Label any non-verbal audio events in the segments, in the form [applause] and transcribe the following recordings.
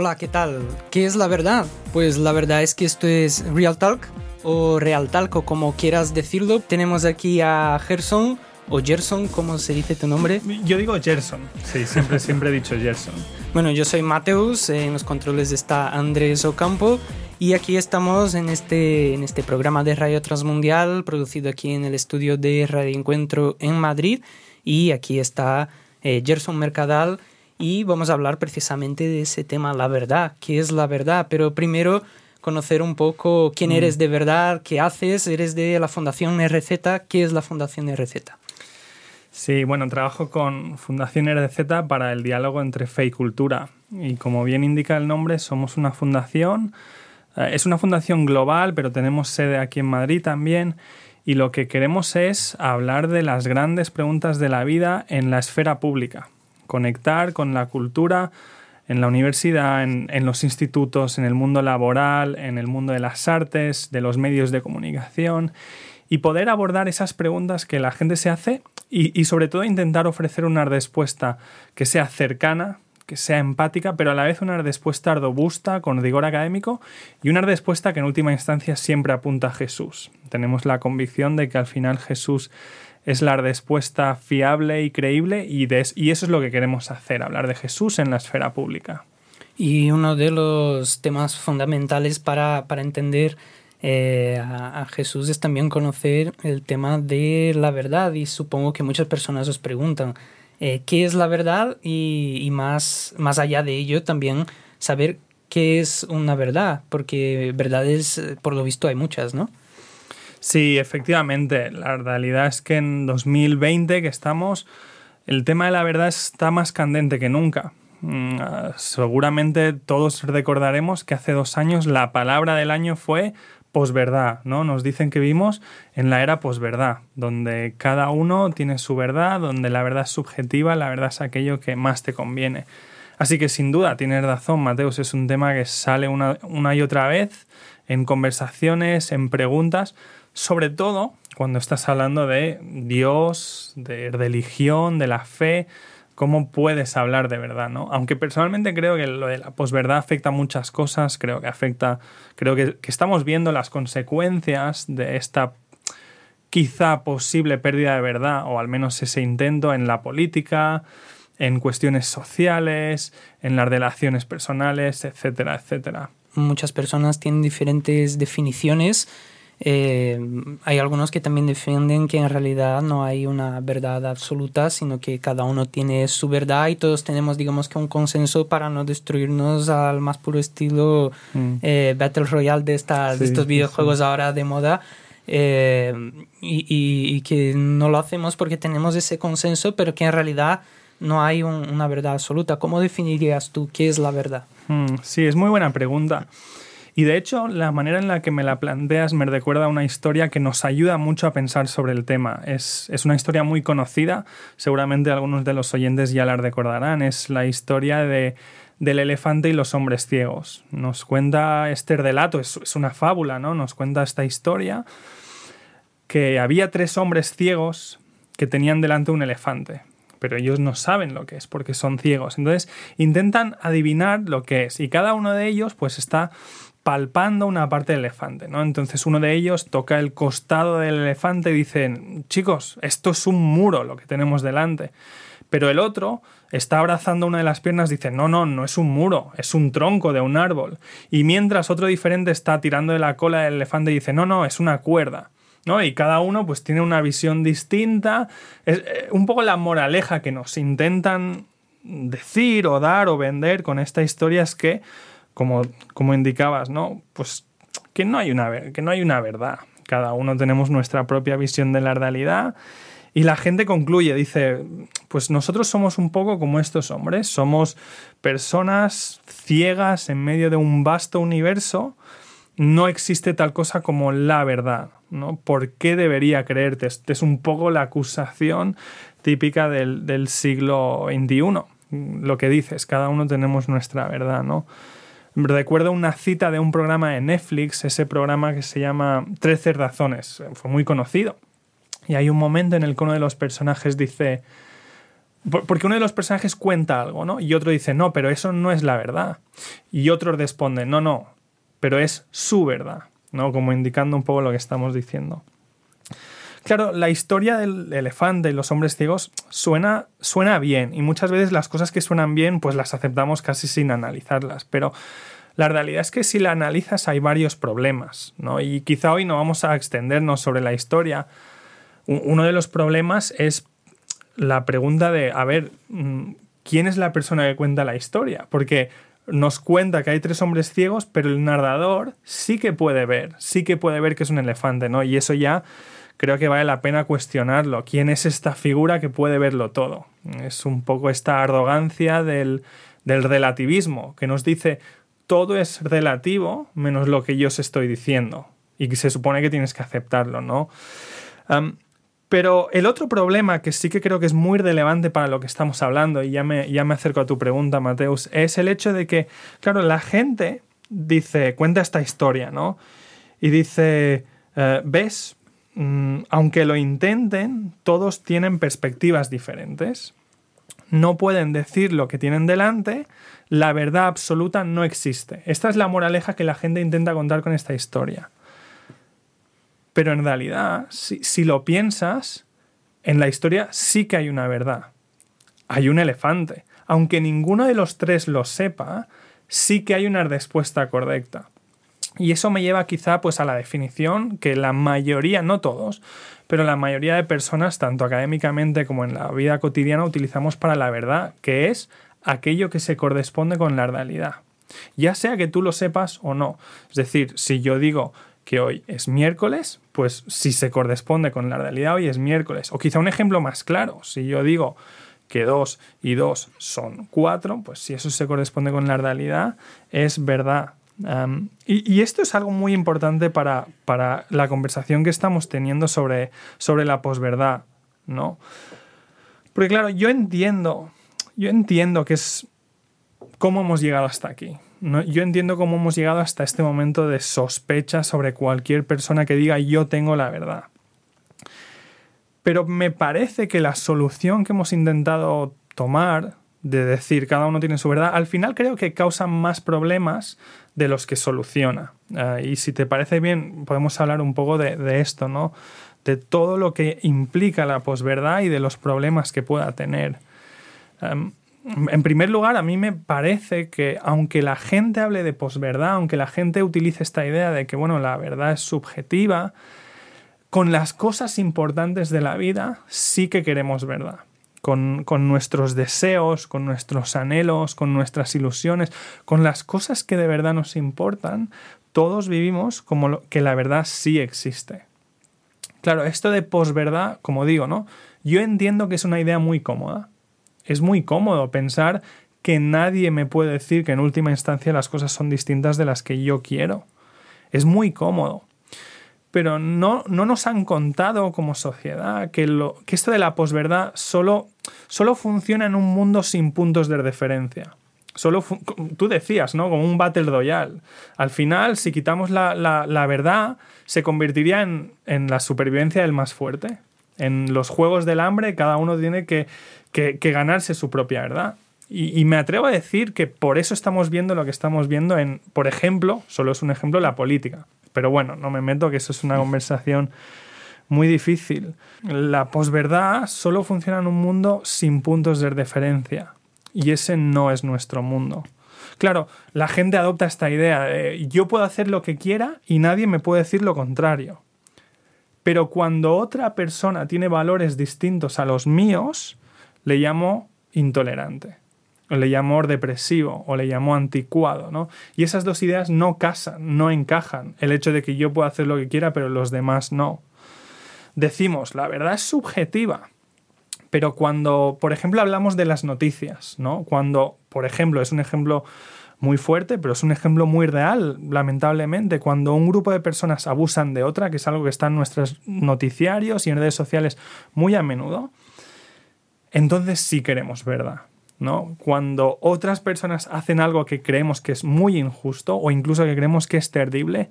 Hola, ¿qué tal? ¿Qué es la verdad? Pues la verdad es que esto es Real Talk o Real Talk o como quieras decirlo. Tenemos aquí a Gerson o Gerson, ¿cómo se dice tu nombre? Yo digo Gerson, sí, siempre, [laughs] siempre he dicho Gerson. Bueno, yo soy Mateus, en los controles está Andrés Ocampo y aquí estamos en este, en este programa de Radio Transmundial producido aquí en el estudio de Radio Encuentro en Madrid y aquí está eh, Gerson Mercadal y vamos a hablar precisamente de ese tema, la verdad, qué es la verdad, pero primero conocer un poco quién eres de verdad, qué haces, eres de la Fundación RZ, ¿qué es la Fundación RZ? Sí, bueno, trabajo con Fundación RZ para el diálogo entre fe y cultura. Y como bien indica el nombre, somos una fundación, eh, es una fundación global, pero tenemos sede aquí en Madrid también y lo que queremos es hablar de las grandes preguntas de la vida en la esfera pública conectar con la cultura en la universidad, en, los institutos, en el mundo laboral, en el mundo de las artes, de los medios de comunicación y poder abordar esas preguntas que la gente se hace y, sobre todo intentar ofrecer una respuesta que sea cercana, que sea empática, pero a la vez una respuesta robusta, con rigor académico y una respuesta que en última instancia siempre apunta a Jesús. Tenemos la convicción de que al final Jesús es la respuesta fiable y creíble y, eso es lo que queremos hacer, hablar de Jesús en la esfera pública. Y uno de los temas fundamentales para, entender eh, a, Jesús es también conocer el tema de la verdad y supongo que muchas personas os preguntan eh, qué es la verdad y, más, más allá de ello también saber qué es una verdad, porque verdades por lo visto hay muchas, ¿no? Sí, efectivamente. La realidad es que en 2020 que estamos, el tema de la verdad está más candente que nunca. Mm, ah, seguramente todos recordaremos que hace dos años la palabra del año fue posverdad, ¿no? Nos dicen que vivimos en la era posverdad, donde cada uno tiene su verdad, donde la verdad es subjetiva, la verdad es aquello que más te conviene. Así que sin duda tienes razón, Mateus, es un tema que sale una, una y otra vez en conversaciones, en preguntas, sobre todo cuando estás hablando de Dios, de religión, de la fe, cómo puedes hablar de verdad, ¿no? Aunque personalmente creo que lo de la posverdad afecta muchas cosas, creo que afecta, creo que, que estamos viendo las consecuencias de esta quizá posible pérdida de verdad, o al menos ese intento en la política, en cuestiones sociales, en las relaciones personales, etcétera, etcétera. Muchas personas tienen diferentes definiciones eh, hay algunos que también defienden que en realidad no hay una verdad absoluta, sino que cada uno tiene su verdad y todos tenemos, digamos que un consenso para no destruirnos al más puro estilo mm. eh, Battle Royale de, estas, de estos videojuegos ahora de moda. Eh, y, y, que no lo hacemos porque tenemos ese consenso, pero que en realidad no hay una verdad absoluta. ¿Cómo definirías tú qué es la verdad? Mm, sí, es muy buena pregunta. Y de hecho, la manera en la que me la planteas me recuerda una historia que nos ayuda mucho a pensar sobre el tema. Es, una historia muy conocida, seguramente algunos de los oyentes ya la recordarán. Es la historia de, del elefante y los hombres ciegos. Nos cuenta este relato, es, es una fábula, ¿no? Nos cuenta esta historia que había tres hombres ciegos que tenían delante un elefante pero ellos no saben lo que es porque son ciegos. Entonces intentan adivinar lo que es y cada uno de ellos pues está palpando una parte del elefante, ¿no? Entonces uno de ellos toca el costado del elefante y dice, chicos, esto es un muro lo que tenemos delante. Pero el otro está abrazando una de las piernas dice, no, no, no es un muro, es un tronco de un árbol. Y mientras otro diferente está tirando de la cola del elefante y dice, no, no, es una cuerda. ¿no? Y cada uno pues tiene una visión distinta. Es eh, un poco la moraleja que nos intentan decir o dar o vender con esta historia es que como, como indicabas, ¿no? Pues que no, hay una, que no hay una verdad. Cada uno tenemos nuestra propia visión de la realidad. Y la gente concluye, dice, pues nosotros somos un poco como estos hombres, somos personas ciegas en medio de un vasto universo, no existe tal cosa como la verdad, ¿no? ¿Por qué debería creerte? Esta es un poco la acusación típica del, del siglo XXI. Lo que dices, cada uno tenemos nuestra verdad, ¿no? Recuerdo una cita de un programa de Netflix, ese programa que se llama Trece razones, fue muy conocido. Y hay un momento en el que uno de los personajes dice, porque uno de los personajes cuenta algo, ¿no? Y otro dice, no, pero eso no es la verdad. Y otro responde, no, no, pero es su verdad, ¿no? Como indicando un poco lo que estamos diciendo. Claro, la historia del elefante y los hombres ciegos suena, suena bien y muchas veces las cosas que suenan bien pues las aceptamos casi sin analizarlas, pero la realidad es que si la analizas hay varios problemas, ¿no? Y quizá hoy no vamos a extendernos sobre la historia. Uno de los problemas es la pregunta de, a ver, mm, ¿quién es la persona que cuenta la historia? Porque nos cuenta que hay tres hombres ciegos, pero el narrador sí que puede ver, sí que puede ver que es un elefante, ¿no? Y eso ya creo que vale la pena cuestionarlo. ¿Quién es esta figura que puede verlo todo? Es un poco esta arrogancia del, relativismo, que nos dice todo es relativo menos lo que yo os estoy diciendo. Y se supone que tienes que aceptarlo, ¿no? pero el otro problema que sí que creo que es muy relevante para lo que estamos hablando, y ya me, ya me acerco a tu pregunta, Mateus, es el hecho de que, claro, la gente dice, cuenta esta historia, ¿no? Y dice, eh, ¿ves? Mm, aunque lo intenten, todos tienen perspectivas diferentes. No pueden decir lo que tienen delante, la verdad absoluta no existe. Esta es la moraleja que la gente intenta contar con esta historia. Pero en realidad, si, si lo piensas, en la historia sí que hay una verdad. Hay un elefante. Aunque ninguno de los tres lo sepa, sí que hay una respuesta correcta. Y eso me lleva quizá pues a la definición que la mayoría, no todos, pero la mayoría de personas, tanto académicamente como en la vida cotidiana, utilizamos para la verdad, que es aquello que se corresponde con la realidad. Ya sea que tú lo sepas o no. Es decir, si yo digo que hoy es miércoles, pues si se corresponde con la realidad, hoy es miércoles. O quizá un ejemplo más claro, si yo digo que 2 y 2 son 4, pues si eso se corresponde con la realidad, es verdad y, esto es algo muy importante para, la conversación que estamos teniendo sobre, sobre la posverdad, ¿no? Porque claro, yo entiendo, yo entiendo que es cómo hemos llegado hasta aquí. Yo entiendo cómo hemos llegado hasta este momento de sospecha sobre cualquier persona que diga yo tengo la verdad. Pero me parece que la solución que hemos intentado tomar de decir cada uno tiene su verdad, al final creo que causa más problemas de los que soluciona. Ah, y si te parece bien, podemos hablar un poco de, esto, ¿no? De todo lo que implica la posverdad y de los problemas que pueda tener. en primer lugar, a mí me parece que aunque la gente hable de posverdad, aunque la gente utilice esta idea de que, bueno, la verdad es subjetiva, con las cosas importantes de la vida sí que queremos verdad con, nuestros deseos, con nuestros anhelos, con nuestras ilusiones, con las cosas que de verdad nos importan, todos vivimos como que la verdad sí existe. Claro, esto de posverdad, como digo, ¿no? Yo entiendo que es una idea muy cómoda. Es muy cómodo pensar que nadie me puede decir que en última instancia las cosas son distintas de las que yo quiero. Es muy cómodo pero no, no nos han contado como sociedad que, lo, que esto de la posverdad solo, solo funciona en un mundo sin puntos de referencia. Solo tú decías, ¿no? Como un Battle Royale. Al final, si quitamos la, la, verdad, se convertiría en, en, la supervivencia del más fuerte. En los juegos del hambre, cada uno tiene que, que, que ganarse su propia verdad. Y, y, me atrevo a decir que por eso estamos viendo lo que estamos viendo en, por ejemplo, solo es un ejemplo, la política. Pero bueno, no me meto, que eso es una conversación muy difícil. La posverdad solo funciona en un mundo sin puntos de referencia. Y ese no es nuestro mundo. Claro, la gente adopta esta idea de yo puedo hacer lo que quiera y nadie me puede decir lo contrario. Pero cuando otra persona tiene valores distintos a los míos, le llamo intolerante o le llamó depresivo o le llamó anticuado, ¿no? Y esas dos ideas no casan, no encajan. El hecho de que yo pueda hacer lo que quiera, pero los demás no. Decimos, la verdad es subjetiva, Pero cuando, por ejemplo, hablamos de las noticias, ¿no? Cuando, por ejemplo, es un ejemplo muy fuerte, pero es un ejemplo muy real, lamentablemente, cuando un grupo de personas abusan de otra, que es algo que está en nuestros noticiarios y en redes sociales muy a menudo, entonces sí queremos verdad. ¿no? Cuando otras personas hacen algo que creemos que es muy injusto o incluso que creemos que es terrible,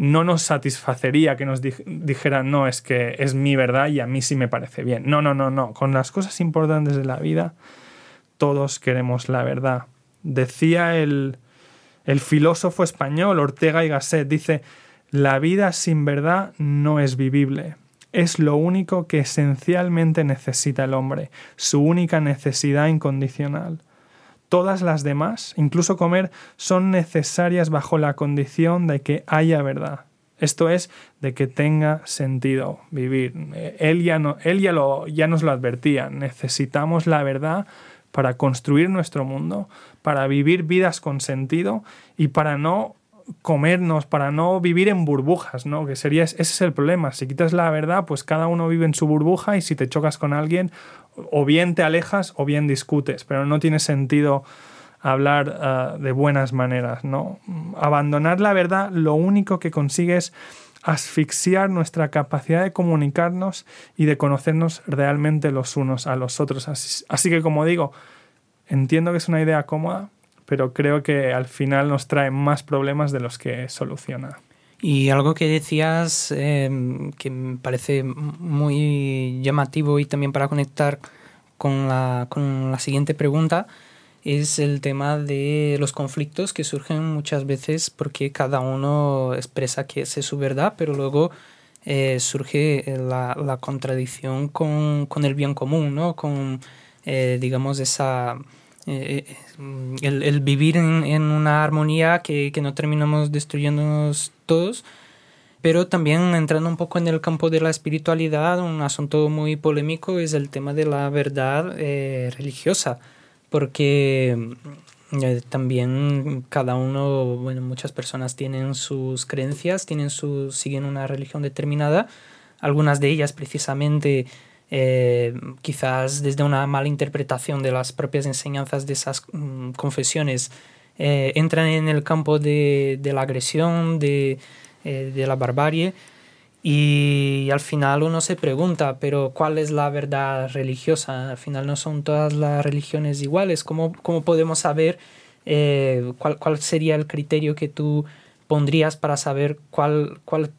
no nos satisfacería que nos dijeran, no, es que es mi verdad y a mí sí me parece bien. No, no, no, no. Con las cosas importantes de la vida, todos queremos la verdad. Decía el, el filósofo español Ortega y Gasset, dice, la vida sin verdad no es vivible. Es lo único que esencialmente necesita el hombre, su única necesidad incondicional. Todas las demás, incluso comer, son necesarias bajo la condición de que haya verdad. Esto es, de que tenga sentido vivir. Él ya, no, él ya, lo, ya nos lo advertía. Necesitamos la verdad para construir nuestro mundo, para vivir vidas con sentido y para no comernos, para no vivir en burbujas, ¿no? Que sería, ese es el problema. Si quitas la verdad, pues cada uno vive en su burbuja y si te chocas con alguien, o bien te alejas o bien discutes, pero no tiene sentido hablar ah, de buenas maneras, ¿no? Abandonar la verdad lo único que consigue es asfixiar nuestra capacidad de comunicarnos y de conocernos realmente los unos a los otros. así que como digo, entiendo que es una idea cómoda, pero creo que al final nos trae más problemas de los que soluciona. Y algo que decías em, que me parece muy llamativo y también para conectar con la, con la siguiente pregunta es el tema de los conflictos que surgen muchas veces porque cada uno expresa que es su verdad, pero luego eh, surge la, la contradicción con, con, el bien común, ¿no? con, eh, digamos, esa eh, eh, el, el, vivir en, en una armonía que, que, no terminamos destruyéndonos todos, pero también entrando un poco en el campo de la espiritualidad, un asunto muy polémico es el tema de la verdad eh, religiosa, porque también cada uno, bueno, muchas personas tienen sus creencias, tienen su, siguen una religión determinada, algunas de ellas precisamente eh, quizás desde una mala interpretación de las propias enseñanzas de esas mm, confesiones, eh, entran en el campo de, la agresión, de, eh, de, la barbarie, y al final uno se pregunta, pero ¿cuál es la verdad religiosa? Al final no son todas las religiones iguales. ¿Cómo, cómo podemos saber cuál, cuál sería el criterio que tú pondrías para saber cuál, cuál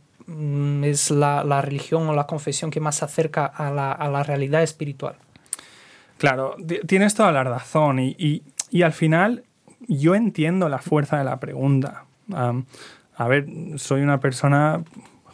es la, la, religión o la confesión que más se acerca a la, a la realidad espiritual. Claro, tienes toda la razón y, y, al final yo entiendo la fuerza de la pregunta. a ver, soy una persona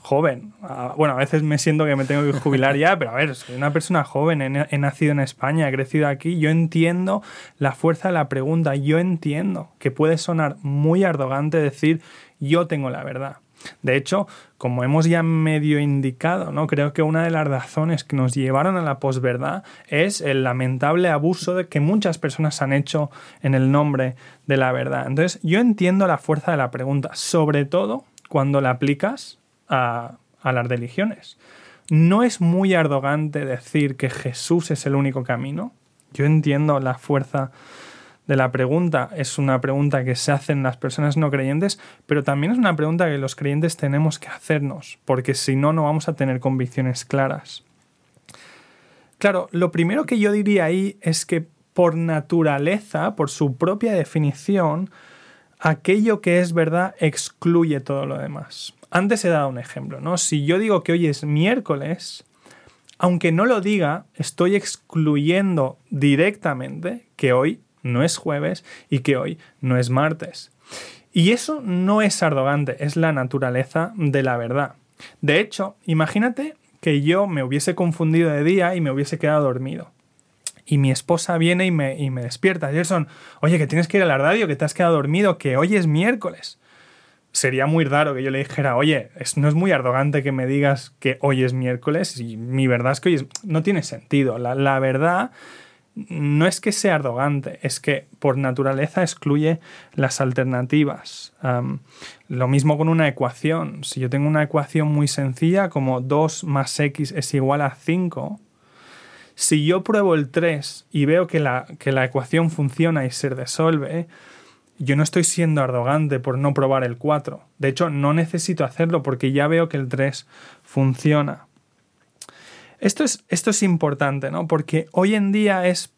joven. bueno, a veces me siento que me tengo que jubilar ya, pero a ver, soy una persona joven, he, he, nacido en España, he crecido aquí, yo entiendo la fuerza de la pregunta, yo entiendo que puede sonar muy arrogante decir yo tengo la verdad. De hecho, como hemos ya medio indicado, ¿no? creo que una de las razones que nos llevaron a la posverdad es el lamentable abuso de que muchas personas han hecho en el nombre de la verdad. Entonces, yo entiendo la fuerza de la pregunta, sobre todo cuando la aplicas a, a las religiones. No es muy arrogante decir que Jesús es el único camino. Yo entiendo la fuerza de la pregunta es una pregunta que se hacen las personas no creyentes, pero también es una pregunta que los creyentes tenemos que hacernos, porque si no, no vamos a tener convicciones claras. Claro, lo primero que yo diría ahí es que por naturaleza, por su propia definición, aquello que es verdad excluye todo lo demás. Antes he dado un ejemplo, ¿no? Si yo digo que hoy es miércoles, aunque no lo diga, estoy excluyendo directamente que hoy no es jueves y que hoy no es martes. Y eso no es arrogante, es la naturaleza de la verdad. De hecho, imagínate que yo me hubiese confundido de día y me hubiese quedado dormido. Y mi esposa viene y me, y me despierta. Gerson, oye, que tienes que ir a la radio, que te has quedado dormido, que hoy es miércoles. Sería muy raro que yo le dijera, oye, no es muy arrogante que me digas que hoy es miércoles y mi verdad es que hoy es... No tiene sentido. La, la verdad no es que sea arrogante, es que por naturaleza excluye las alternativas. lo mismo con una ecuación. Si yo tengo una ecuación muy sencilla como 2 más x es igual a 5, Si yo pruebo el 3 y veo que la, que la ecuación funciona y se resuelve, yo no estoy siendo arrogante por no probar el 4. De hecho, no necesito hacerlo porque ya veo que el 3 funciona. Esto es, esto es importante, ¿no? Porque hoy en día es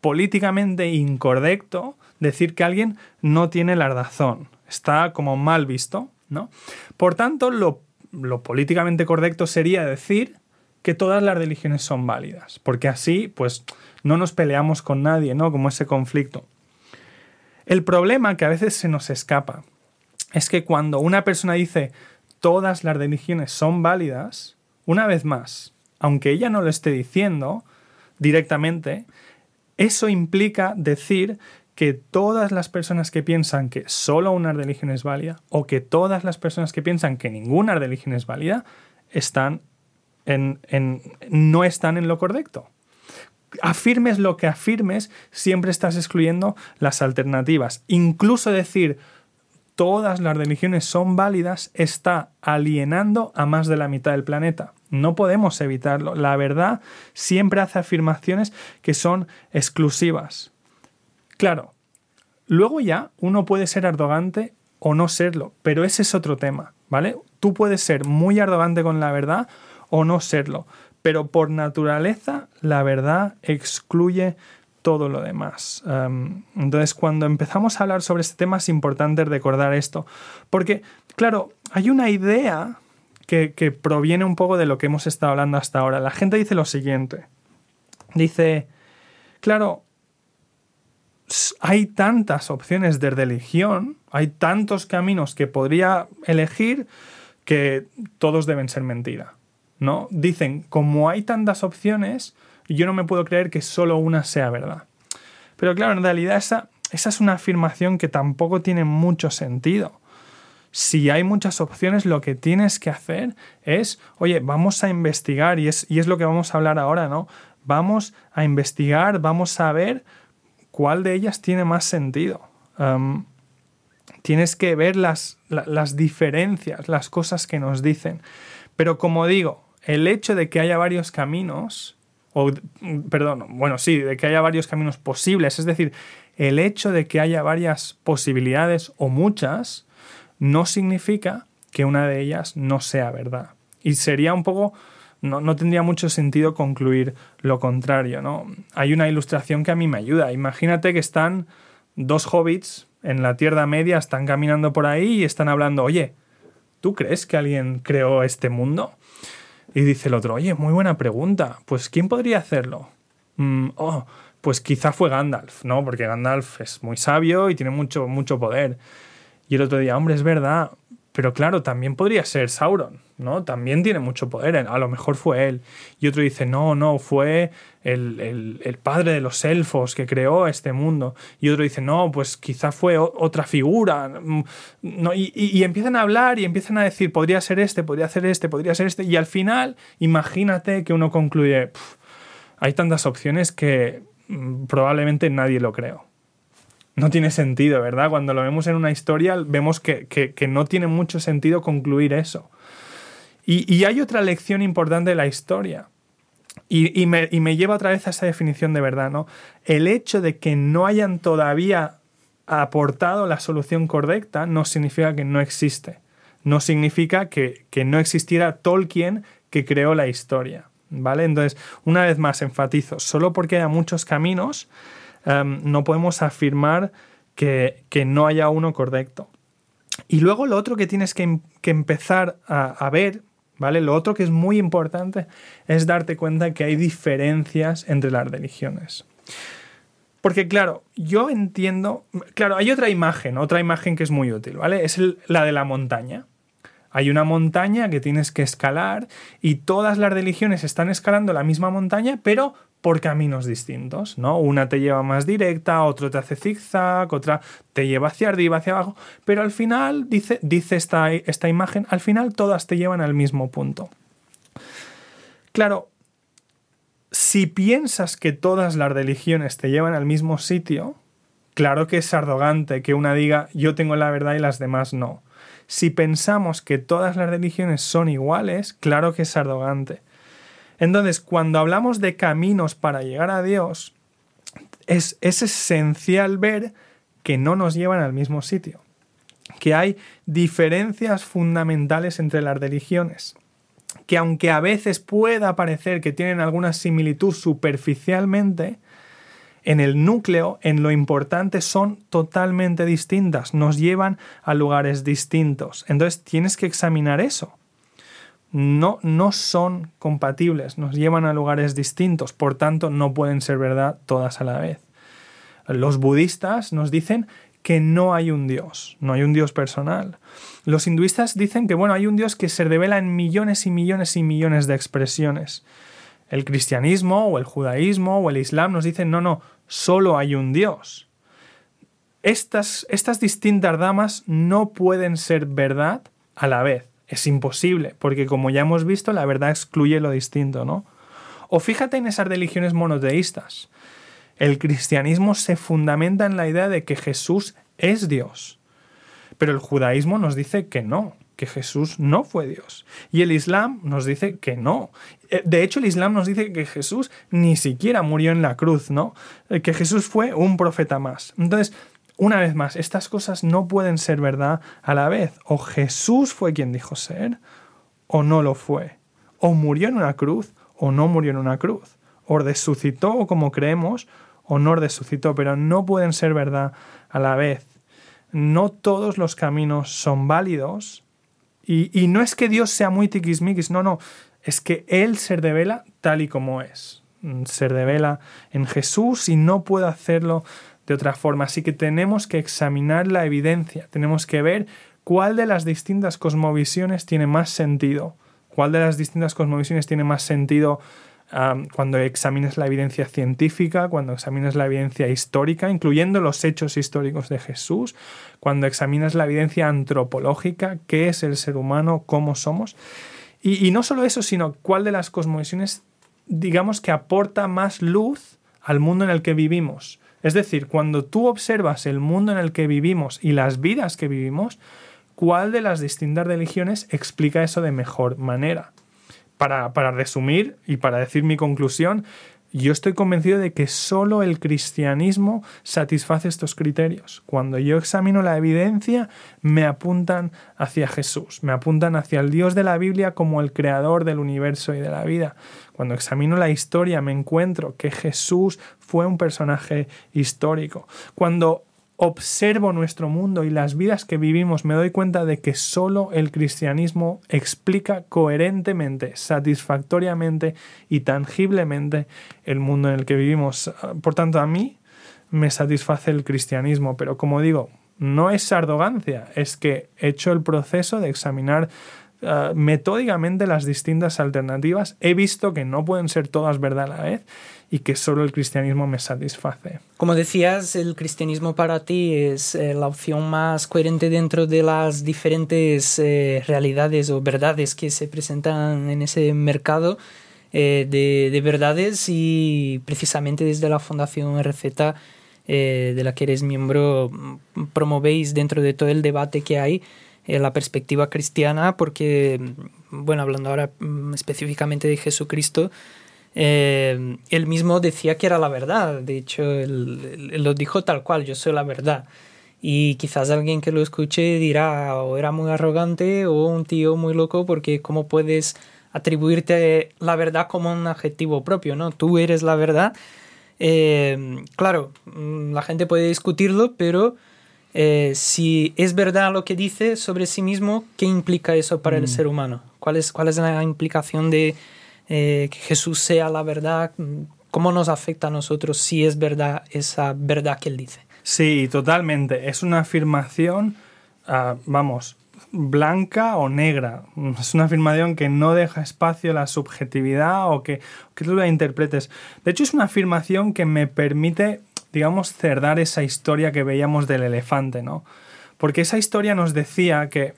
políticamente incorrecto decir que alguien no tiene la razón. Está como mal visto, ¿no? Por tanto, lo, lo políticamente correcto sería decir que todas las religiones son válidas, porque así, pues, no nos peleamos con nadie, ¿no? Como ese conflicto. El problema que a veces se nos escapa es que cuando una persona dice todas las religiones son válidas, una vez más, aunque ella no lo esté diciendo directamente, eso implica decir que todas las personas que piensan que solo una religión es válida o que todas las personas que piensan que ninguna religión es válida están en, no están en lo correcto. Afirmes lo que afirmes, siempre estás excluyendo las alternativas. Incluso decir todas las religiones son válidas está alienando a más de la mitad del planeta. No podemos evitarlo. La verdad siempre hace afirmaciones que son exclusivas. Claro, luego ya uno puede ser arrogante o no serlo, pero ese es otro tema, ¿vale? Tú puedes ser muy arrogante con la verdad o no serlo, pero por naturaleza la verdad excluye todo lo demás. Em, entonces, cuando empezamos a hablar sobre este tema es importante recordar esto, porque, claro, hay una idea que, proviene un poco de lo que hemos estado hablando hasta ahora. La gente dice lo siguiente, dice, claro, hay tantas opciones de religión, hay tantos caminos que podría elegir que todos deben ser mentira. ¿No? Dicen, como hay tantas opciones, yo no me puedo creer que solo una sea verdad. Pero claro, en realidad esa, esa es una afirmación que tampoco tiene mucho sentido. Si hay muchas opciones, lo que tienes que hacer es, oye, vamos a investigar, y es, y es lo que vamos a hablar ahora, ¿no? Vamos a investigar, vamos a ver cuál de ellas tiene más sentido. tienes que ver las, las diferencias, las cosas que nos dicen. Pero como digo, el hecho de que haya varios caminos o perdón, bueno, sí, de que haya varios caminos posibles, es decir, el hecho de que haya varias posibilidades o muchas no significa que una de ellas no sea verdad. Y sería un poco, no, no tendría mucho sentido concluir lo contrario, ¿no? Hay una ilustración que a mí me ayuda. Imagínate que están dos hobbits en la Tierra Media, están caminando por ahí y están hablando, oye, ¿tú crees que alguien creó este mundo? Y dice el otro, oye, muy buena pregunta. Pues ¿quién podría hacerlo? Mm, oh, pues quizá fue Gandalf, ¿no? Porque Gandalf es muy sabio y tiene mucho, mucho poder. Y el otro día, hombre, es verdad, pero claro, también podría ser Sauron, ¿no? También tiene mucho poder, a lo mejor fue él. Y otro dice, no, no, fue el, padre de los elfos que creó este mundo. Y otro dice, no, pues quizá fue otra figura. Mm, no, y, empiezan a hablar y empiezan a decir, podría ser este, podría ser este, podría ser este. Y al final, imagínate que uno concluye, hay tantas opciones que mm, probablemente nadie lo creó no tiene sentido, ¿verdad? Cuando lo vemos en una historia vemos que, no tiene mucho sentido concluir eso. Y, hay otra lección importante de la historia. Y, me, lleva otra vez a esa definición de verdad, ¿no? El hecho de que no hayan todavía aportado la solución correcta no significa que no existe. No significa que, que no existiera Tolkien que creó la historia. ¿Vale? Entonces, una vez más enfatizo, solo porque haya muchos caminos, Em, no podemos afirmar que, no haya uno correcto. Y luego lo otro que tienes que, empezar a, ver, ¿vale? Lo otro que es muy importante es darte cuenta que hay diferencias entre las religiones. Porque claro, yo entiendo, claro, hay otra imagen, otra imagen que es muy útil, ¿vale? Es la de la montaña. Hay una montaña que tienes que escalar y todas las religiones están escalando la misma montaña, pero por caminos distintos, ¿no? Una te lleva más directa, otro te hace zigzag, otra te lleva hacia arriba, hacia abajo, pero al final, dice, dice esta, esta imagen, al final todas te llevan al mismo punto. Claro, si piensas que todas las religiones te llevan al mismo sitio, claro que es arrogante que una diga yo tengo la verdad y las demás no. Si pensamos que todas las religiones son iguales, claro que es arrogante. Entonces, cuando hablamos de caminos para llegar a Dios, es, es esencial ver que no nos llevan al mismo sitio, que hay diferencias fundamentales entre las religiones, que aunque a veces pueda parecer que tienen alguna similitud superficialmente, en el núcleo, en lo importante, son totalmente distintas, nos llevan a lugares distintos. Entonces tienes que examinar eso. No, no son compatibles, nos llevan a lugares distintos, por tanto no pueden ser verdad todas a la vez. Los budistas nos dicen que no hay un Dios, no hay un Dios personal. Los hinduistas dicen que bueno, hay un Dios que se revela en millones y millones y millones de expresiones. El cristianismo o el judaísmo o el islam nos dicen no, no, solo hay un Dios. Estas, estas distintas damas no pueden ser verdad a la vez. Es imposible, porque como ya hemos visto, la verdad excluye lo distinto, ¿no? O fíjate en esas religiones monoteístas. El cristianismo se fundamenta en la idea de que Jesús es Dios. Pero el judaísmo nos dice que no, que Jesús no fue Dios. Y el Islam nos dice que no. Eh, de hecho, el Islam nos dice que Jesús ni siquiera murió en la cruz, ¿no? Eh, que Jesús fue un profeta más. Entonces, una vez más, estas cosas no pueden ser verdad a la vez. O Jesús fue quien dijo ser, o no lo fue. O murió en una cruz, o no murió en una cruz. O resucitó, como creemos, o no resucitó, pero no pueden ser verdad a la vez. No todos los caminos son válidos. Y, y no es que Dios sea muy tiquismiquis, no, no es que Él se revela tal y como es. Mm, se revela en Jesús y no puede hacerlo de otra forma. Así que tenemos que examinar la evidencia, tenemos que ver cuál de las distintas cosmovisiones tiene más sentido, cuál de las distintas cosmovisiones tiene más sentido cuando examines la evidencia científica, cuando examines la evidencia histórica, incluyendo los hechos históricos de Jesús, cuando examinas la evidencia antropológica, qué es el ser humano, cómo somos. Y, no solo eso, sino cuál de las cosmovisiones, digamos que aporta más luz al mundo en el que vivimos. Es decir, cuando tú observas el mundo en el que vivimos y las vidas que vivimos, ¿cuál de las distintas religiones explica eso de mejor manera? Para, para resumir y para decir mi conclusión, yo estoy convencido de que solo el cristianismo satisface estos criterios. Cuando yo examino la evidencia, me apuntan hacia Jesús, me apuntan hacia el Dios de la Biblia como el creador del universo y de la vida. Cuando examino la historia, me encuentro que Jesús fue un personaje histórico. Cuando observo nuestro mundo y las vidas que vivimos, me doy cuenta de que solo el cristianismo explica coherentemente, satisfactoriamente y tangiblemente el mundo en el que vivimos. Por tanto, a mí me satisface el cristianismo, pero como digo, no es arrogancia, es que he hecho el proceso de examinar eh, metódicamente las distintas alternativas, he visto que no pueden ser todas verdad a la vez y que solo el cristianismo me satisface. Como decías, el cristianismo para ti es eh, la opción más coherente dentro de las diferentes eh, realidades o verdades que se presentan en ese mercado de, de, verdades y precisamente desde la Fundación RZ de la que eres miembro promovéis dentro de todo el debate que hay eh, la perspectiva cristiana, porque, bueno, hablando ahora mm, específicamente de Jesucristo, eh, él mismo decía que era la verdad, de hecho, él, lo dijo tal cual, yo soy la verdad. Y quizás alguien que lo escuche dirá, o era muy arrogante o un tío muy loco, porque ¿cómo puedes atribuirte la verdad como un adjetivo propio? ¿no? Tú eres la verdad. Eh, claro, mm, la gente puede discutirlo, pero eh, si es verdad lo que dice sobre sí mismo, ¿qué implica eso para el mm. ser humano? ¿Cuál es, ¿Cuál es la implicación de eh, que Jesús sea la verdad? ¿Cómo nos afecta a nosotros si es verdad esa verdad que él dice? Sí, totalmente. Es una afirmación, ah, vamos, blanca o negra. Es una afirmación que no deja espacio a la subjetividad o que, que tú la interpretes. De hecho, es una afirmación que me permite digamos, cerdar esa historia que veíamos del elefante, ¿no? Porque esa historia nos decía que,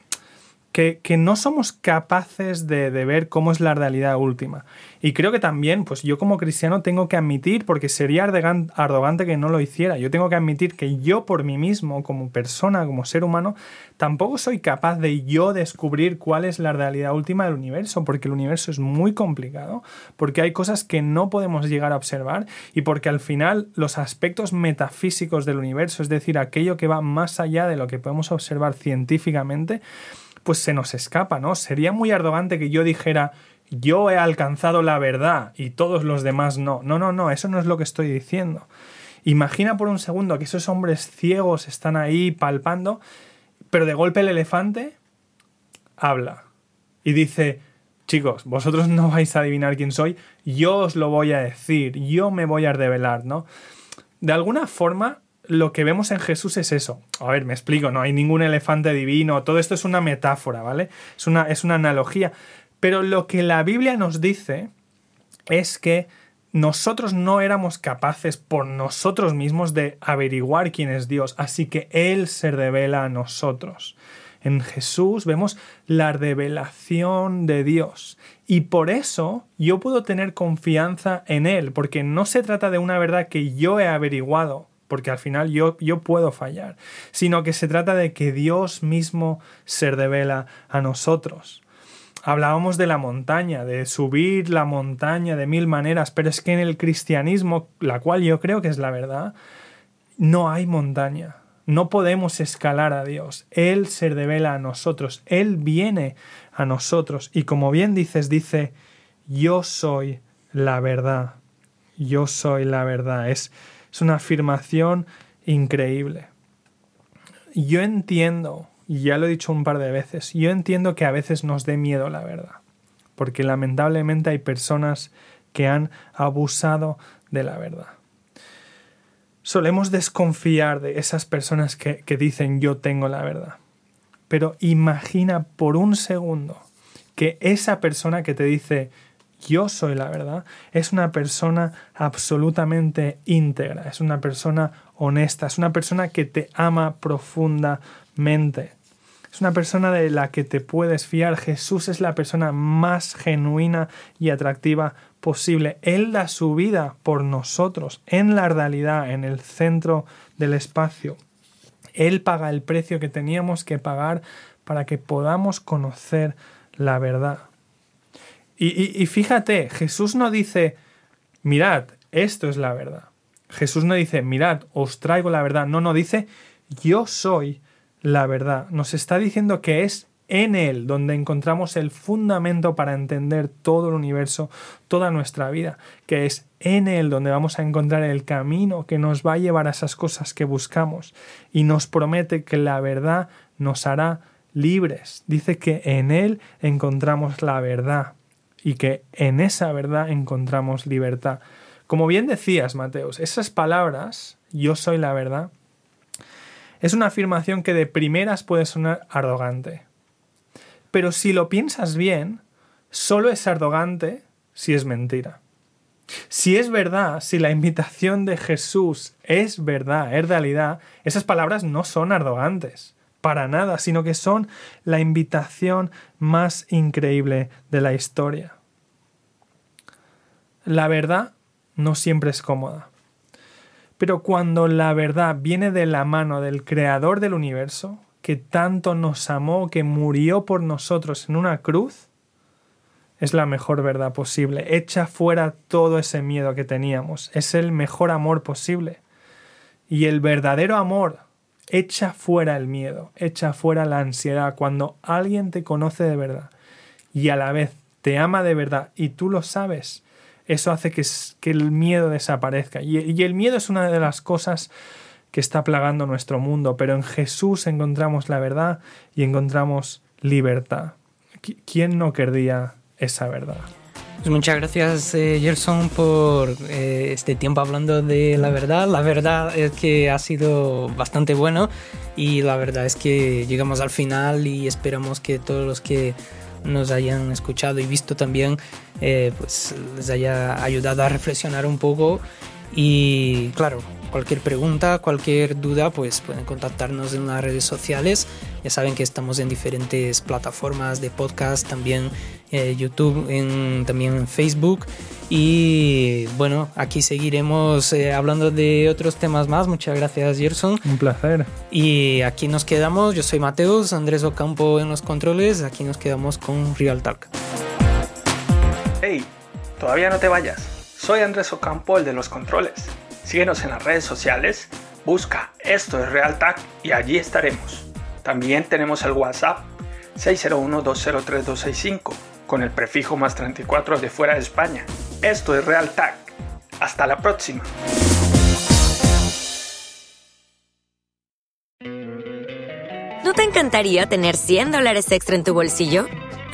que, no somos capaces de, de, ver cómo es la realidad última. Y creo que también, pues yo como cristiano tengo que admitir, porque sería arrogante que no lo hiciera, yo tengo que admitir que yo por mí mismo, como persona, como ser humano, tampoco soy capaz de yo descubrir cuál es la realidad última del universo, porque el universo es muy complicado, porque hay cosas que no podemos llegar a observar y porque al final los aspectos metafísicos del universo, es decir, aquello que va más allá de lo que podemos observar científicamente, pues se nos escapa, ¿no? Sería muy arrogante que yo dijera, yo he alcanzado la verdad y todos los demás no. No, no, no, eso no es lo que estoy diciendo. Imagina por un segundo que esos hombres ciegos están ahí palpando, pero de golpe el elefante habla y dice, chicos, vosotros no vais a adivinar quién soy, yo os lo voy a decir, yo me voy a revelar, ¿no? De alguna forma, lo que vemos en Jesús es eso. A ver, me explico, no hay ningún elefante divino, todo esto es una metáfora, ¿vale? Es una, es una analogía. Pero lo que la Biblia nos dice es que nosotros no éramos capaces por nosotros mismos de averiguar quién es Dios, así que Él se revela a nosotros. En Jesús vemos la revelación de Dios. Y por eso yo puedo tener confianza en Él, porque no se trata de una verdad que yo he averiguado, porque al final yo, yo puedo fallar, sino que se trata de que Dios mismo se revela a nosotros. Hablábamos de la montaña, de subir la montaña de mil maneras, pero es que en el cristianismo, la cual yo creo que es la verdad, no hay montaña. No podemos escalar a Dios. Él se revela a nosotros. Él viene a nosotros. Y como bien dices, dice, yo soy la verdad. Yo soy la verdad. Es, es una afirmación increíble. Yo entiendo, y ya lo he dicho un par de veces, yo entiendo que a veces nos dé miedo la verdad, porque lamentablemente hay personas que han abusado de la verdad. Solemos desconfiar de esas personas que, que dicen yo tengo la verdad. Pero imagina por un segundo que esa persona que te dice yo soy la verdad, es una persona absolutamente íntegra, es una persona honesta, es una persona que te ama profundamente. Es una persona de la que te puedes fiar. Jesús es la persona más genuina y atractiva posible. Él da su vida por nosotros, en la realidad, en el centro del espacio. Él paga el precio que teníamos que pagar para que podamos conocer la verdad. Y, fíjate, Jesús no dice, mirad, esto es la verdad. Jesús no dice, mirad, os traigo la verdad. No, no, dice, yo soy la verdad. Nos está diciendo que es en Él donde encontramos el fundamento para entender todo el universo, toda nuestra vida, que es en Él donde vamos a encontrar el camino que nos va a llevar a esas cosas que buscamos y nos promete que la verdad nos hará libres. Dice que en Él encontramos la verdad y que en esa verdad encontramos libertad. Como bien decías, Mateos, esas palabras, yo soy la verdad, es una afirmación que de primeras puede sonar arrogante. Pero si lo piensas bien, solo es arrogante si es mentira. Si es verdad, si la invitación de Jesús es verdad, es realidad, esas palabras no son arrogantes para nada, sino que son la invitación más increíble de la historia. La verdad no siempre es cómoda. Pero cuando la verdad viene de la mano del Creador del universo, que tanto nos amó, que murió por nosotros en una cruz, es la mejor verdad posible. Echa fuera todo ese miedo que teníamos. Es el mejor amor posible. Y el verdadero amor Echa fuera el miedo, echa fuera la ansiedad. Cuando alguien te conoce de verdad y a la vez te ama de verdad y tú lo sabes, eso hace que, el miedo desaparezca. Y, y el miedo es una de las cosas que está plagando nuestro mundo, pero en Jesús encontramos la verdad y encontramos libertad. ¿Quién no querría esa verdad? Pues muchas gracias, eh, Gerson, por eh, este tiempo hablando de la verdad. La verdad es que ha sido bastante bueno y la verdad es que llegamos al final y esperamos que todos los que nos hayan escuchado y visto también, eh, pues les haya ayudado a reflexionar un poco Y claro, cualquier pregunta, cualquier duda, pues pueden contactarnos en las redes sociales. Ya saben que estamos en diferentes plataformas de podcast, también eh, YouTube, en, también en Facebook. Y bueno, aquí seguiremos eh, hablando de otros temas más. Muchas gracias, Gerson. Un placer. Y aquí nos quedamos. Yo soy Mateus, Andrés Ocampo en los controles. Aquí nos quedamos con Real Talk. Hey, todavía no te vayas. Soy Andrés Ocampo, el de los controles. Síguenos en las redes sociales, busca Esto es Real Talk y allí estaremos. También tenemos el WhatsApp 601-203-265 con el prefijo más 34 de fuera de España. Esto es Real Talk. Hasta la próxima. ¿No te encantaría tener 100 dólares extra en tu bolsillo?